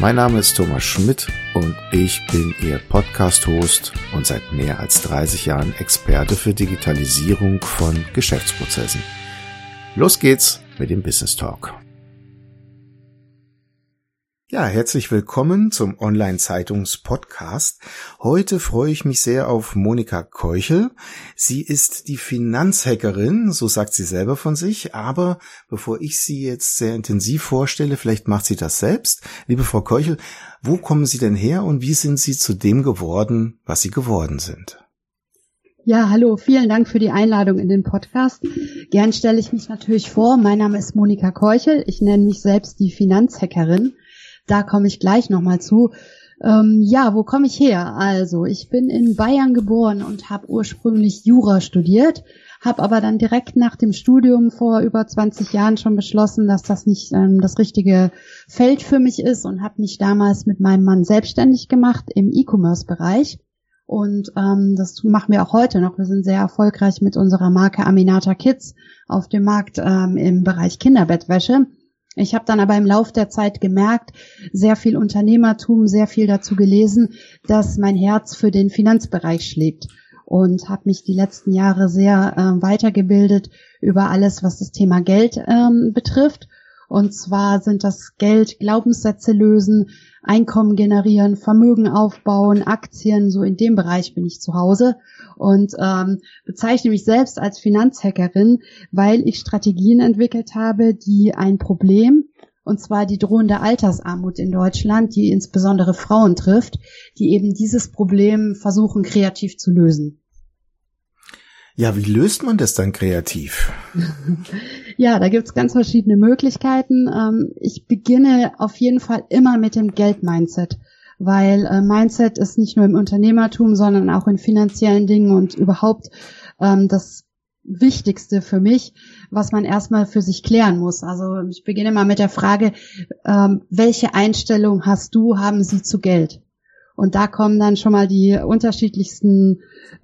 Mein Name ist Thomas Schmidt und ich bin Ihr Podcast-Host und seit mehr als 30 Jahren Experte für Digitalisierung von Geschäftsprozessen. Los geht's mit dem Business Talk. Ja, herzlich willkommen zum Online-Zeitungs-Podcast. Heute freue ich mich sehr auf Monika Keuchel. Sie ist die Finanzhackerin, so sagt sie selber von sich. Aber bevor ich sie jetzt sehr intensiv vorstelle, vielleicht macht sie das selbst. Liebe Frau Keuchel, wo kommen Sie denn her und wie sind Sie zu dem geworden, was Sie geworden sind? Ja, hallo, vielen Dank für die Einladung in den Podcast. Gern stelle ich mich natürlich vor. Mein Name ist Monika Keuchel. Ich nenne mich selbst die Finanzhackerin da komme ich gleich nochmal zu. Ähm, ja, wo komme ich her? Also, ich bin in Bayern geboren und habe ursprünglich Jura studiert, habe aber dann direkt nach dem Studium vor über 20 Jahren schon beschlossen, dass das nicht ähm, das richtige Feld für mich ist und habe mich damals mit meinem Mann selbstständig gemacht im E-Commerce-Bereich. Und ähm, das machen wir auch heute noch. Wir sind sehr erfolgreich mit unserer Marke Aminata Kids auf dem Markt ähm, im Bereich Kinderbettwäsche. Ich habe dann aber im Lauf der Zeit gemerkt, sehr viel Unternehmertum, sehr viel dazu gelesen, dass mein Herz für den Finanzbereich schlägt und habe mich die letzten Jahre sehr äh, weitergebildet über alles, was das Thema Geld ähm, betrifft. Und zwar sind das Geld, Glaubenssätze lösen, Einkommen generieren, Vermögen aufbauen, Aktien, so in dem Bereich bin ich zu Hause und ähm, bezeichne mich selbst als Finanzhackerin, weil ich Strategien entwickelt habe, die ein Problem, und zwar die drohende Altersarmut in Deutschland, die insbesondere Frauen trifft, die eben dieses Problem versuchen kreativ zu lösen. Ja, wie löst man das dann kreativ? ja, da gibt's ganz verschiedene Möglichkeiten. Ähm, ich beginne auf jeden Fall immer mit dem Geld-Mindset weil äh, Mindset ist nicht nur im Unternehmertum, sondern auch in finanziellen Dingen und überhaupt ähm, das Wichtigste für mich, was man erstmal für sich klären muss. Also ich beginne mal mit der Frage, ähm, welche Einstellung hast du, haben sie zu Geld? Und da kommen dann schon mal die unterschiedlichsten,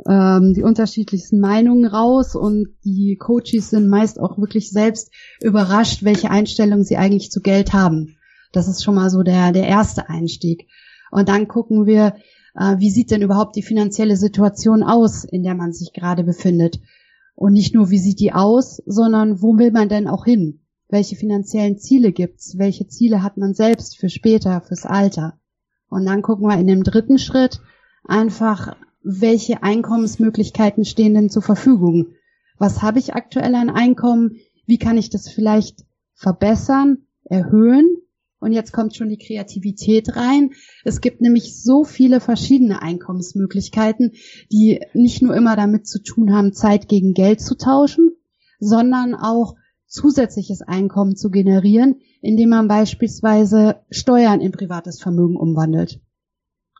ähm, die unterschiedlichsten Meinungen raus und die Coaches sind meist auch wirklich selbst überrascht, welche Einstellung sie eigentlich zu Geld haben. Das ist schon mal so der, der erste Einstieg. Und dann gucken wir, äh, wie sieht denn überhaupt die finanzielle Situation aus, in der man sich gerade befindet. Und nicht nur, wie sieht die aus, sondern wo will man denn auch hin? Welche finanziellen Ziele gibt's? Welche Ziele hat man selbst für später, fürs Alter? Und dann gucken wir in dem dritten Schritt einfach, welche Einkommensmöglichkeiten stehen denn zur Verfügung? Was habe ich aktuell an Einkommen? Wie kann ich das vielleicht verbessern, erhöhen? Und jetzt kommt schon die Kreativität rein. Es gibt nämlich so viele verschiedene Einkommensmöglichkeiten, die nicht nur immer damit zu tun haben, Zeit gegen Geld zu tauschen, sondern auch zusätzliches Einkommen zu generieren, indem man beispielsweise Steuern in privates Vermögen umwandelt.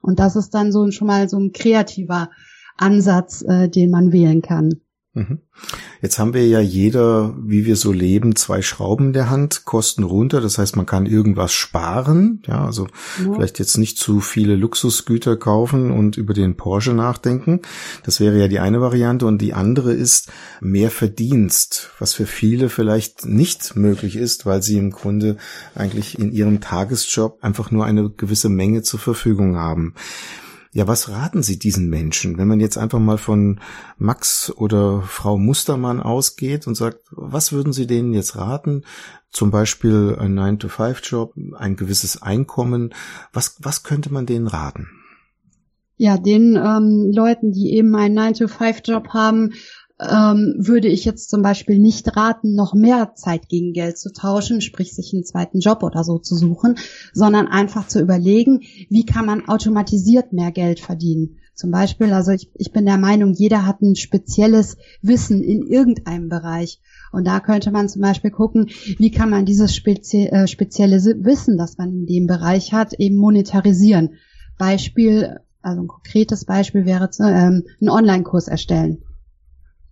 Und das ist dann so schon mal so ein kreativer Ansatz, äh, den man wählen kann. Mhm. Jetzt haben wir ja jeder, wie wir so leben, zwei Schrauben in der Hand, Kosten runter. Das heißt, man kann irgendwas sparen. Ja, also ja. vielleicht jetzt nicht zu viele Luxusgüter kaufen und über den Porsche nachdenken. Das wäre ja die eine Variante. Und die andere ist mehr Verdienst, was für viele vielleicht nicht möglich ist, weil sie im Grunde eigentlich in ihrem Tagesjob einfach nur eine gewisse Menge zur Verfügung haben. Ja, was raten Sie diesen Menschen, wenn man jetzt einfach mal von Max oder Frau Mustermann ausgeht und sagt, was würden Sie denen jetzt raten? Zum Beispiel ein 9-to-5-Job, ein gewisses Einkommen. Was, was könnte man denen raten? Ja, den ähm, Leuten, die eben einen 9-to-5-Job haben, ähm, würde ich jetzt zum Beispiel nicht raten, noch mehr Zeit gegen Geld zu tauschen, sprich sich einen zweiten Job oder so zu suchen, sondern einfach zu überlegen, wie kann man automatisiert mehr Geld verdienen. Zum Beispiel, also ich, ich bin der Meinung, jeder hat ein spezielles Wissen in irgendeinem Bereich. Und da könnte man zum Beispiel gucken, wie kann man dieses spezie äh, spezielle Wissen, das man in dem Bereich hat, eben monetarisieren. Beispiel, also ein konkretes Beispiel wäre ähm, ein Online-Kurs erstellen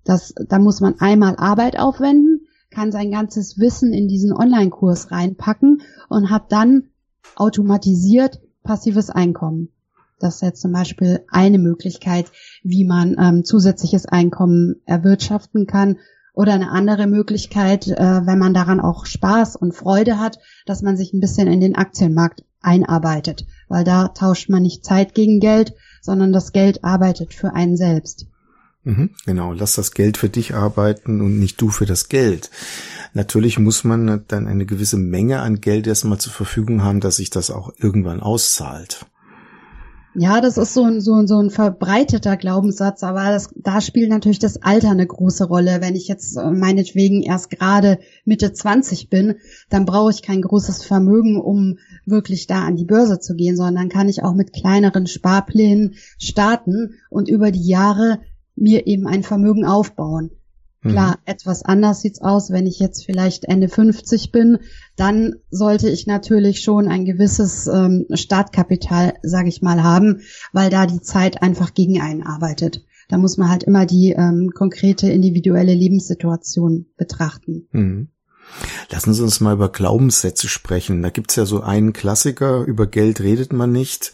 Das, da muss man einmal Arbeit aufwenden, kann sein ganzes Wissen in diesen Online-Kurs reinpacken und hat dann automatisiert passives Einkommen. Das ist jetzt zum Beispiel eine Möglichkeit, wie man ähm, zusätzliches Einkommen erwirtschaften kann. Oder eine andere Möglichkeit, äh, wenn man daran auch Spaß und Freude hat, dass man sich ein bisschen in den Aktienmarkt einarbeitet, weil da tauscht man nicht Zeit gegen Geld, sondern das Geld arbeitet für einen selbst. Mhm, genau, lass das Geld für dich arbeiten und nicht du für das Geld. Natürlich muss man dann eine gewisse Menge an Geld erstmal zur Verfügung haben, dass sich das auch irgendwann auszahlt. Ja, das ist so ein, so, ein, so ein verbreiteter Glaubenssatz, aber das, da spielt natürlich das Alter eine große Rolle. Wenn ich jetzt äh, meinetwegen erst gerade Mitte 20 bin, dann brauche ich kein großes Vermögen, um wirklich da an die Börse zu gehen, sondern kann ich auch mit kleineren Sparplänen starten und über die Jahre mir eben ein Vermögen aufbauen. Klar, mhm. etwas anders sieht's aus, wenn ich jetzt vielleicht Ende 50 bin, dann sollte ich natürlich schon ein gewisses ähm, Startkapital, sage ich mal, haben, weil da die Zeit einfach gegen einen arbeitet. Da muss man halt immer die ähm, konkrete individuelle Lebenssituation betrachten. Mhm. Lassen Sie uns mal über Glaubenssätze sprechen. Da gibt's ja so einen Klassiker, über Geld redet man nicht.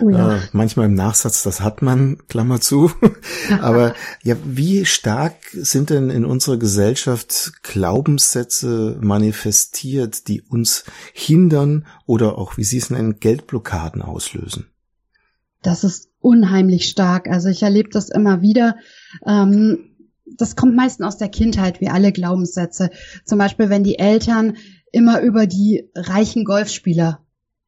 Oh ja. äh, manchmal im Nachsatz, das hat man, Klammer zu. Aber ja, wie stark sind denn in unserer Gesellschaft Glaubenssätze manifestiert, die uns hindern oder auch, wie Sie es nennen, Geldblockaden auslösen? Das ist unheimlich stark. Also ich erlebe das immer wieder. Ähm, das kommt meistens aus der Kindheit, wie alle Glaubenssätze. Zum Beispiel, wenn die Eltern immer über die reichen Golfspieler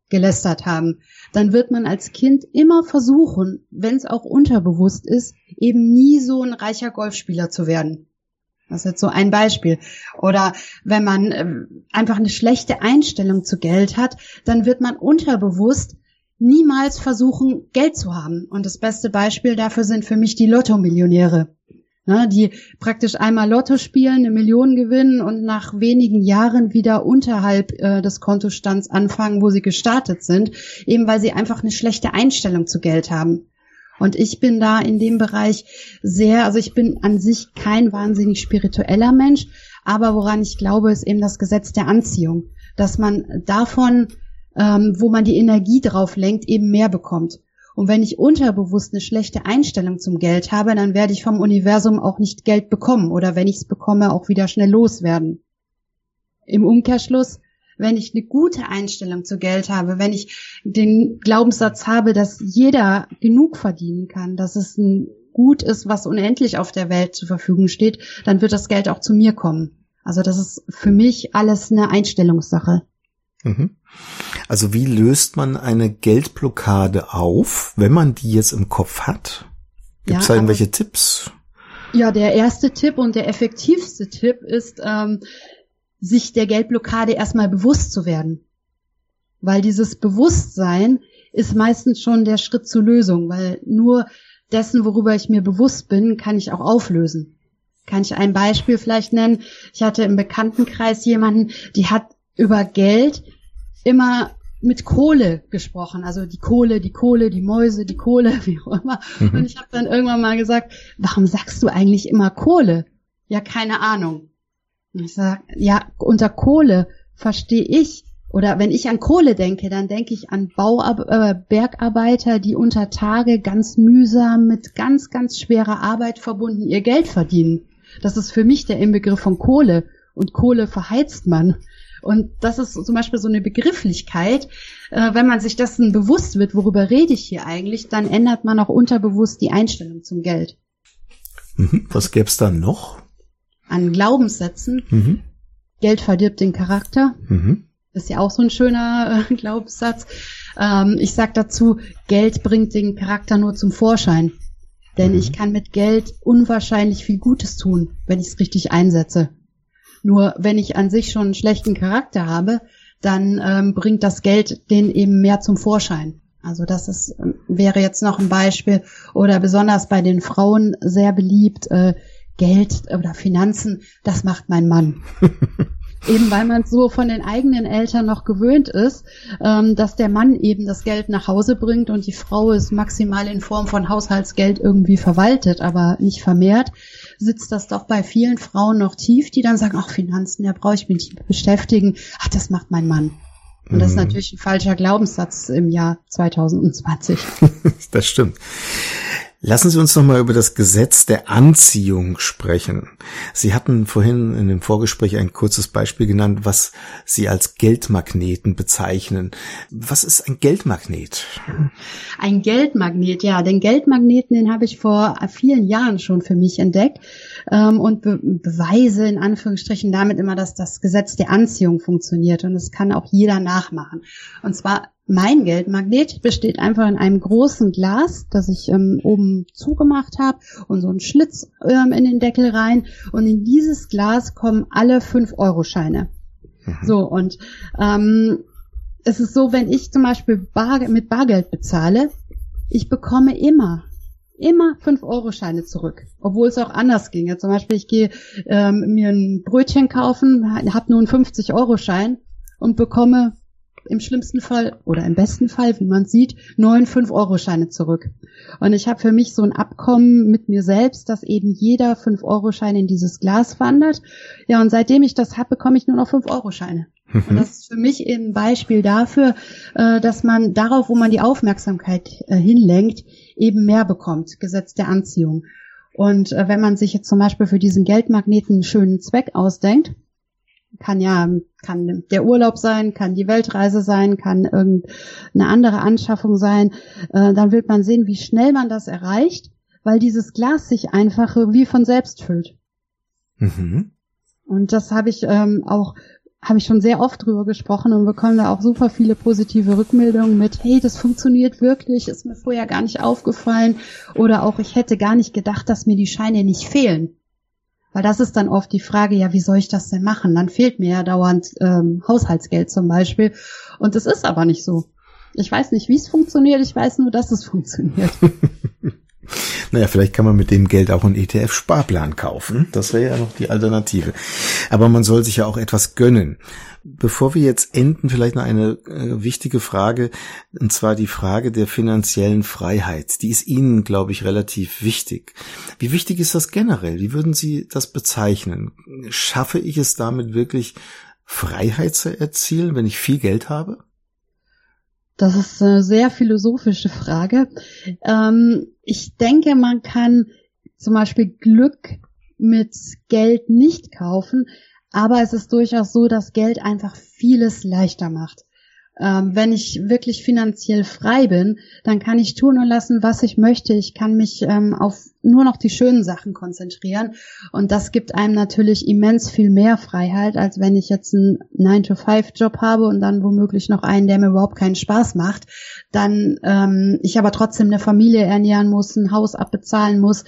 gelästert haben, dann wird man als Kind immer versuchen, wenn es auch unterbewusst ist, eben nie so ein reicher Golfspieler zu werden. Das ist jetzt so ein Beispiel. Oder wenn man äh, einfach eine schlechte Einstellung zu Geld hat, dann wird man unterbewusst niemals versuchen, Geld zu haben. Und das beste Beispiel dafür sind für mich die Lotto-Millionäre ne, die praktisch einmal Lotto spielen, eine Million gewinnen und nach wenigen Jahren wieder unterhalb äh, des Kontostands anfangen, wo sie gestartet sind, eben weil sie einfach eine schlechte Einstellung zu Geld haben. Und ich bin da in dem Bereich sehr, also ich bin an sich kein wahnsinnig spiritueller Mensch, aber woran ich glaube, ist eben das Gesetz der Anziehung, dass man davon, ähm, wo man die Energie drauf lenkt, eben mehr bekommt. Und wenn ich unterbewusst eine schlechte Einstellung zum Geld habe, dann werde ich vom Universum auch nicht Geld bekommen oder wenn ich es bekomme, auch wieder schnell loswerden. Im Umkehrschluss, wenn ich eine gute Einstellung zu Geld habe, wenn ich den Glaubenssatz habe, dass jeder genug verdienen kann, dass es ein Gut ist, was unendlich auf der Welt zur Verfügung steht, dann wird das Geld auch zu mir kommen. Also das ist für mich alles eine Einstellungssache. Mhm. Also wie löst man eine Geldblockade auf, wenn man die jetzt im Kopf hat? Gibt es ja, da irgendwelche Tipps? Ja, der erste Tipp und der effektivste Tipp ist, ähm, sich der Geldblockade erstmal bewusst zu werden. Weil dieses Bewusstsein ist meistens schon der Schritt zur Lösung, weil nur dessen, worüber ich mir bewusst bin, kann ich auch auflösen. Kann ich ein Beispiel vielleicht nennen? Ich hatte im Bekanntenkreis jemanden, die hat über Geld immer mit Kohle gesprochen, also die Kohle, die Kohle, die Mäuse, die Kohle, wie auch immer. Mhm. Und ich habe dann irgendwann mal gesagt, warum sagst du eigentlich immer Kohle? Ja, keine Ahnung. Und ich sage, ja, unter Kohle verstehe ich, oder wenn ich an Kohle denke, dann denke ich an Bauar äh, Bergarbeiter, die unter Tage ganz mühsam mit ganz, ganz schwerer Arbeit verbunden ihr Geld verdienen. Das ist für mich der Inbegriff von Kohle. Und Kohle verheizt man. Und das ist zum Beispiel so eine Begrifflichkeit. Äh, wenn man sich dessen bewusst wird, worüber rede ich hier eigentlich, dann ändert man auch unterbewusst die Einstellung zum Geld. Mhm. Was gäbe es dann noch? An Glaubenssätzen. Mhm. Geld verdirbt den Charakter. Mhm. Ist ja auch so ein schöner äh, Glaubenssatz. Ähm, ich sag dazu, Geld bringt den Charakter nur zum Vorschein. Denn mhm. ich kann mit Geld unwahrscheinlich viel Gutes tun, wenn ich es richtig einsetze. Nur wenn ich an sich schon einen schlechten Charakter habe, dann ähm, bringt das Geld den eben mehr zum Vorschein. Also das ist, ähm, wäre jetzt noch ein Beispiel oder besonders bei den Frauen sehr beliebt, äh, Geld oder Finanzen, das macht mein Mann. eben weil man so von den eigenen Eltern noch gewöhnt ist, ähm, dass der Mann eben das Geld nach Hause bringt und die Frau es maximal in Form von Haushaltsgeld irgendwie verwaltet, aber nicht vermehrt sitzt das doch bei vielen Frauen noch tief, die dann sagen, ach Finanzen, da brauche ich mich nicht beschäftigen. Ach, das macht mein Mann. Und das ist mhm. natürlich ein falscher Glaubenssatz im Jahr 2020. das stimmt. Lassen Sie uns noch mal über das Gesetz der Anziehung sprechen. Sie hatten vorhin in dem Vorgespräch ein kurzes Beispiel genannt, was Sie als Geldmagneten bezeichnen. Was ist ein Geldmagnet? Ein Geldmagnet, ja. Den Geldmagneten, den habe ich vor vielen Jahren schon für mich entdeckt ähm, und be beweise in Anführungsstrichen damit immer, dass das Gesetz der Anziehung funktioniert und es kann auch jeder nachmachen. Und zwar mein Geldmagnet besteht einfach in einem großen Glas, das ich ähm, oben zugemacht habe und so einen Schlitz ähm, in den Deckel rein. Und in dieses Glas kommen alle 5-Euro-Scheine. Mhm. So, und ähm, es ist so, wenn ich zum Beispiel Bar mit Bargeld bezahle, ich bekomme immer, immer 5-Euro-Scheine zurück. Obwohl es auch anders ginge. Zum Beispiel, ich gehe ähm, mir ein Brötchen kaufen, habe nur einen 50-Euro-Schein und bekomme im schlimmsten Fall oder im besten Fall, wie man sieht, neun 5-Euro-Scheine zurück. Und ich habe für mich so ein Abkommen mit mir selbst, dass eben jeder 5-Euro-Schein in dieses Glas wandert. Ja, und seitdem ich das habe, bekomme ich nur noch 5-Euro-Scheine. Und das ist für mich eben ein Beispiel dafür, äh, dass man darauf, wo man die Aufmerksamkeit äh, hinlenkt, eben mehr bekommt. Gesetz der Anziehung. Und äh, wenn man sich jetzt zum Beispiel für diesen Geldmagneten einen schönen Zweck ausdenkt, kann ja, kann der Urlaub sein, kann die Weltreise sein, kann irgendeine andere Anschaffung sein. Äh, dann wird man sehen, wie schnell man das erreicht, weil dieses Glas sich einfach wie von selbst füllt. Mhm. Und das habe ich ähm, auch habe ich schon sehr oft drüber gesprochen und bekomme da auch super viele positive Rückmeldungen mit, hey, das funktioniert wirklich, ist mir vorher gar nicht aufgefallen oder auch ich hätte gar nicht gedacht, dass mir die Scheine nicht fehlen. Weil das ist dann oft die Frage, ja, wie soll ich das denn machen? Dann fehlt mir ja dauernd ähm, Haushaltsgeld zum Beispiel. Und es ist aber nicht so. Ich weiß nicht, wie es funktioniert, ich weiß nur, dass es funktioniert. Naja, vielleicht kann man mit dem Geld auch einen ETF-Sparplan kaufen. Das wäre ja noch die Alternative. Aber man soll sich ja auch etwas gönnen. Bevor wir jetzt enden, vielleicht noch eine äh, wichtige Frage, und zwar die Frage der finanziellen Freiheit. Die ist Ihnen, glaube ich, relativ wichtig. Wie wichtig ist das generell? Wie würden Sie das bezeichnen? Schaffe ich es damit wirklich, Freiheit zu erzielen, wenn ich viel Geld habe? Das ist eine sehr philosophische Frage. Ähm, ich denke, man kann zum Beispiel Glück mit Geld nicht kaufen, aber es ist durchaus so, dass Geld einfach vieles leichter macht. Ähm, wenn ich wirklich finanziell frei bin, dann kann ich tun und lassen, was ich möchte. Ich kann mich ähm, auf nur noch die schönen Sachen konzentrieren. Und das gibt einem natürlich immens viel mehr Freiheit, als wenn ich jetzt einen 9-to-5-Job habe und dann womöglich noch einen, der mir überhaupt keinen Spaß macht. Dann ähm, ich aber trotzdem eine Familie ernähren muss, ein Haus abbezahlen muss.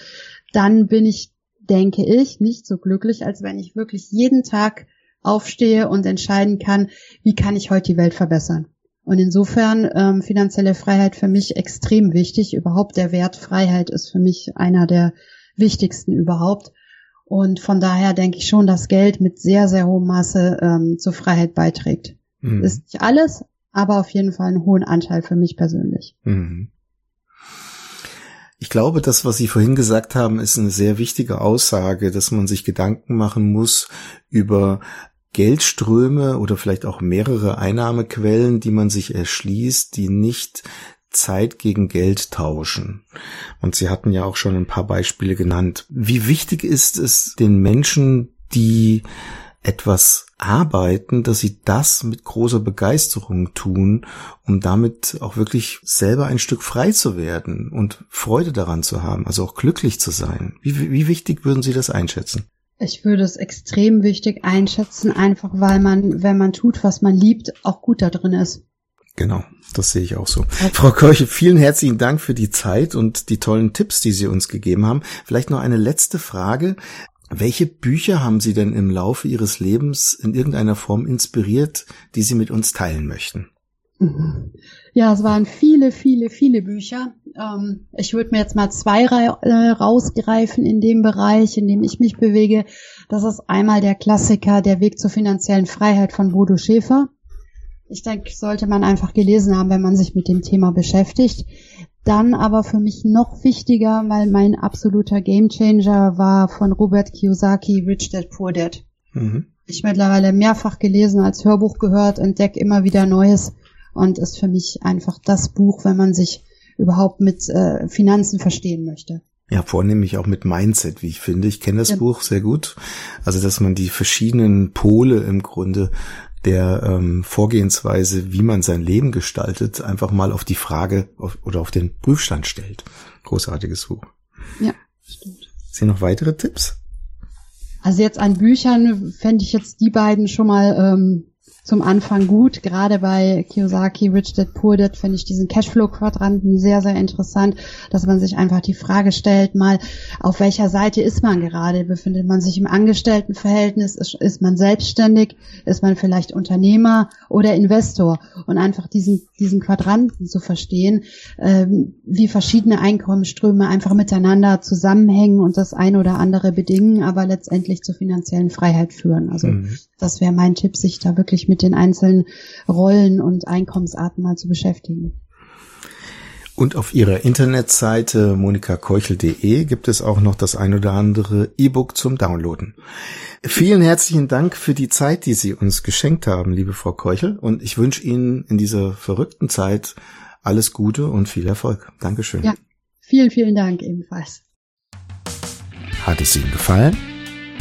Dann bin ich, denke ich, nicht so glücklich, als wenn ich wirklich jeden Tag aufstehe und entscheiden kann, wie kann ich heute die Welt verbessern. Und insofern ähm, finanzielle Freiheit für mich extrem wichtig. Überhaupt der Wert Freiheit ist für mich einer der wichtigsten überhaupt. Und von daher denke ich schon, dass Geld mit sehr, sehr hohem Maße ähm, zur Freiheit beiträgt. Mhm. Ist nicht alles, aber auf jeden Fall einen hohen Anteil für mich persönlich. Mhm. Ich glaube, das, was Sie vorhin gesagt haben, ist eine sehr wichtige Aussage, dass man sich Gedanken machen muss über Geldströme oder vielleicht auch mehrere Einnahmequellen, die man sich erschließt, die nicht Zeit gegen Geld tauschen. Und Sie hatten ja auch schon ein paar Beispiele genannt. Wie wichtig ist es den Menschen, die etwas arbeiten, dass sie das mit großer Begeisterung tun, um damit auch wirklich selber ein Stück frei zu werden und Freude daran zu haben, also auch glücklich zu sein. Wie, wie wichtig würden Sie das einschätzen? Ich würde es extrem wichtig einschätzen, einfach weil man, wenn man tut, was man liebt, auch gut da drin ist. Genau, das sehe ich auch so. Okay. Frau Kirche, vielen herzlichen Dank für die Zeit und die tollen Tipps, die Sie uns gegeben haben. Vielleicht noch eine letzte Frage. Welche Bücher haben Sie denn im Laufe Ihres Lebens in irgendeiner Form inspiriert, die Sie mit uns teilen möchten? Mhm. Ja, es waren viele, viele, viele Bücher. Ähm, ich würde mir jetzt mal zwei äh, rausgreifen in dem Bereich, in dem ich mich bewege. Das ist einmal der Klassiker Der Weg zur finanziellen Freiheit von Bodo Schäfer. Ich denke, sollte man einfach gelesen haben, wenn man sich mit dem Thema beschäftigt. Dann aber für mich noch wichtiger, weil mein absoluter Gamechanger war von Robert Kiyosaki, Rich Dad Poor Dad. Mhm. Ich mittlerweile mehrfach gelesen, als Hörbuch gehört, entdecke immer wieder Neues und ist für mich einfach das Buch, wenn man sich überhaupt mit äh, Finanzen verstehen möchte. Ja, vornehmlich auch mit Mindset, wie ich finde. Ich kenne das ja. Buch sehr gut. Also, dass man die verschiedenen Pole im Grunde der ähm, Vorgehensweise, wie man sein Leben gestaltet, einfach mal auf die Frage auf, oder auf den Prüfstand stellt. Großartiges Buch. Ja, stimmt. Sind noch weitere Tipps? Also jetzt an Büchern fände ich jetzt die beiden schon mal ähm, zum Anfang gut. Gerade bei Kiyosaki, Rich Dad Poor Dad finde ich diesen Cashflow-Quadranten sehr, sehr interessant, dass man sich einfach die Frage stellt, mal auf welcher Seite ist man gerade? Befindet man sich im Angestelltenverhältnis? Ist, ist man selbstständig? Ist man vielleicht Unternehmer oder Investor? Und einfach diesen, diesen Quadranten zu verstehen, ähm, wie verschiedene Einkommensströme einfach miteinander zusammenhängen und das eine oder andere bedingen, aber letztendlich zur finanziellen Freiheit führen. Also mhm. das wäre mein Tipp, sich da wirklich mit den einzelnen Rollen und Einkommensarten mal zu beschäftigen. Und auf ihrer Internetseite monikakeuchel.de gibt es auch noch das ein oder andere E-Book zum Downloaden. Vielen herzlichen Dank für die Zeit, die Sie uns geschenkt haben, liebe Frau Keuchel. Und ich wünsche Ihnen in dieser verrückten Zeit alles Gute und viel Erfolg. Dankeschön. Ja, vielen, vielen Dank ebenfalls. Hat es Ihnen gefallen?